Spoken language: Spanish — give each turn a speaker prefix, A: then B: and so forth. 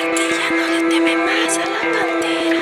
A: verte ya no le teme más a la pantera.